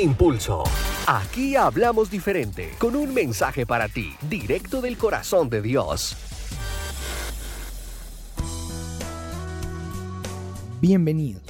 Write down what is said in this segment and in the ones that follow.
Impulso. Aquí hablamos diferente, con un mensaje para ti, directo del corazón de Dios. Bienvenidos.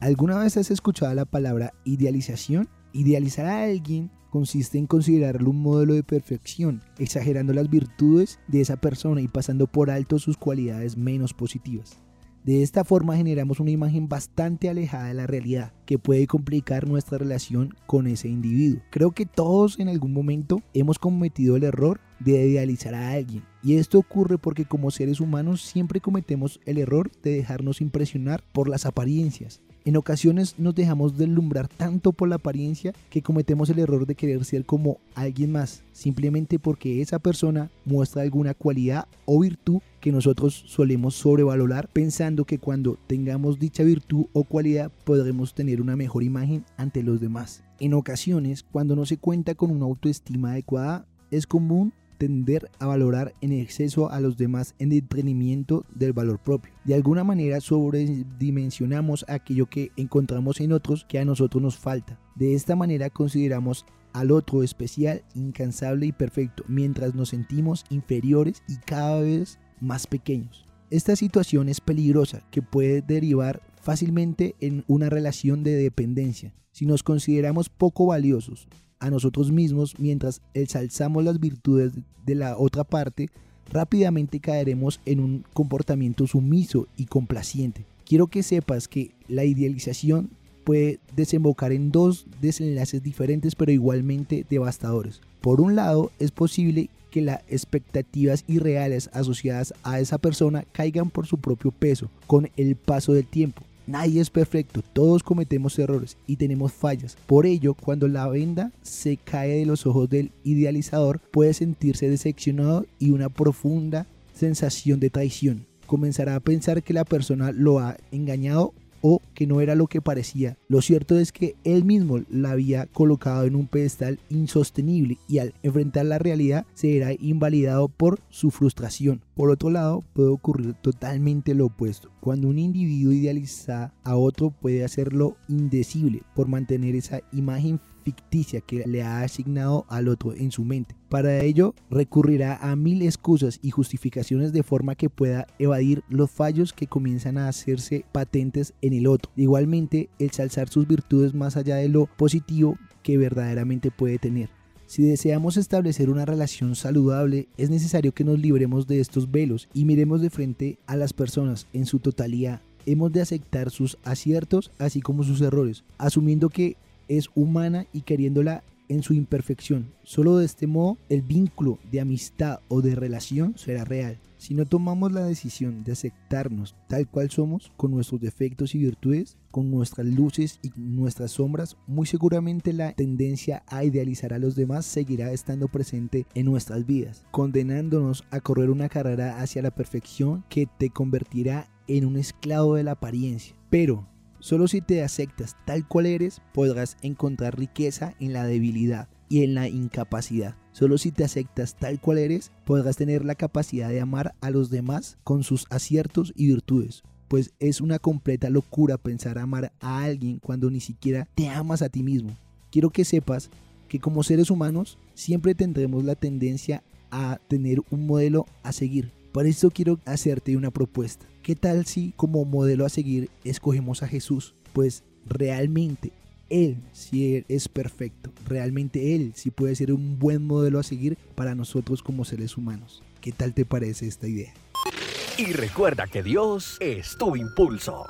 ¿Alguna vez has escuchado la palabra idealización? Idealizar a alguien consiste en considerarlo un modelo de perfección, exagerando las virtudes de esa persona y pasando por alto sus cualidades menos positivas. De esta forma generamos una imagen bastante alejada de la realidad que puede complicar nuestra relación con ese individuo. Creo que todos en algún momento hemos cometido el error de idealizar a alguien. Y esto ocurre porque como seres humanos siempre cometemos el error de dejarnos impresionar por las apariencias. En ocasiones nos dejamos deslumbrar tanto por la apariencia que cometemos el error de querer ser como alguien más, simplemente porque esa persona muestra alguna cualidad o virtud que nosotros solemos sobrevalorar pensando que cuando tengamos dicha virtud o cualidad podremos tener una mejor imagen ante los demás. En ocasiones, cuando no se cuenta con una autoestima adecuada, es común tender a valorar en exceso a los demás en detrimento del valor propio. De alguna manera sobredimensionamos aquello que encontramos en otros que a nosotros nos falta. De esta manera consideramos al otro especial, incansable y perfecto, mientras nos sentimos inferiores y cada vez más pequeños. Esta situación es peligrosa que puede derivar fácilmente en una relación de dependencia. Si nos consideramos poco valiosos, a nosotros mismos mientras ensalzamos las virtudes de la otra parte, rápidamente caeremos en un comportamiento sumiso y complaciente. Quiero que sepas que la idealización puede desembocar en dos desenlaces diferentes pero igualmente devastadores. Por un lado, es posible que las expectativas irreales asociadas a esa persona caigan por su propio peso con el paso del tiempo. Nadie es perfecto, todos cometemos errores y tenemos fallas. Por ello, cuando la venda se cae de los ojos del idealizador, puede sentirse decepcionado y una profunda sensación de traición. Comenzará a pensar que la persona lo ha engañado o que no era lo que parecía. Lo cierto es que él mismo la había colocado en un pedestal insostenible y al enfrentar la realidad se era invalidado por su frustración. Por otro lado, puede ocurrir totalmente lo opuesto. Cuando un individuo idealiza a otro puede hacerlo indecible por mantener esa imagen ficticia que le ha asignado al otro en su mente. Para ello recurrirá a mil excusas y justificaciones de forma que pueda evadir los fallos que comienzan a hacerse patentes en el otro. Igualmente, el salzar sus virtudes más allá de lo positivo que verdaderamente puede tener. Si deseamos establecer una relación saludable, es necesario que nos libremos de estos velos y miremos de frente a las personas en su totalidad. Hemos de aceptar sus aciertos así como sus errores, asumiendo que es humana y queriéndola en su imperfección. Solo de este modo el vínculo de amistad o de relación será real. Si no tomamos la decisión de aceptarnos tal cual somos, con nuestros defectos y virtudes, con nuestras luces y nuestras sombras, muy seguramente la tendencia a idealizar a los demás seguirá estando presente en nuestras vidas, condenándonos a correr una carrera hacia la perfección que te convertirá en un esclavo de la apariencia. Pero Solo si te aceptas tal cual eres podrás encontrar riqueza en la debilidad y en la incapacidad. Solo si te aceptas tal cual eres podrás tener la capacidad de amar a los demás con sus aciertos y virtudes. Pues es una completa locura pensar amar a alguien cuando ni siquiera te amas a ti mismo. Quiero que sepas que como seres humanos siempre tendremos la tendencia a tener un modelo a seguir. Por eso quiero hacerte una propuesta. ¿Qué tal si como modelo a seguir escogemos a Jesús? Pues realmente Él sí es perfecto. Realmente Él sí puede ser un buen modelo a seguir para nosotros como seres humanos. ¿Qué tal te parece esta idea? Y recuerda que Dios es tu impulso.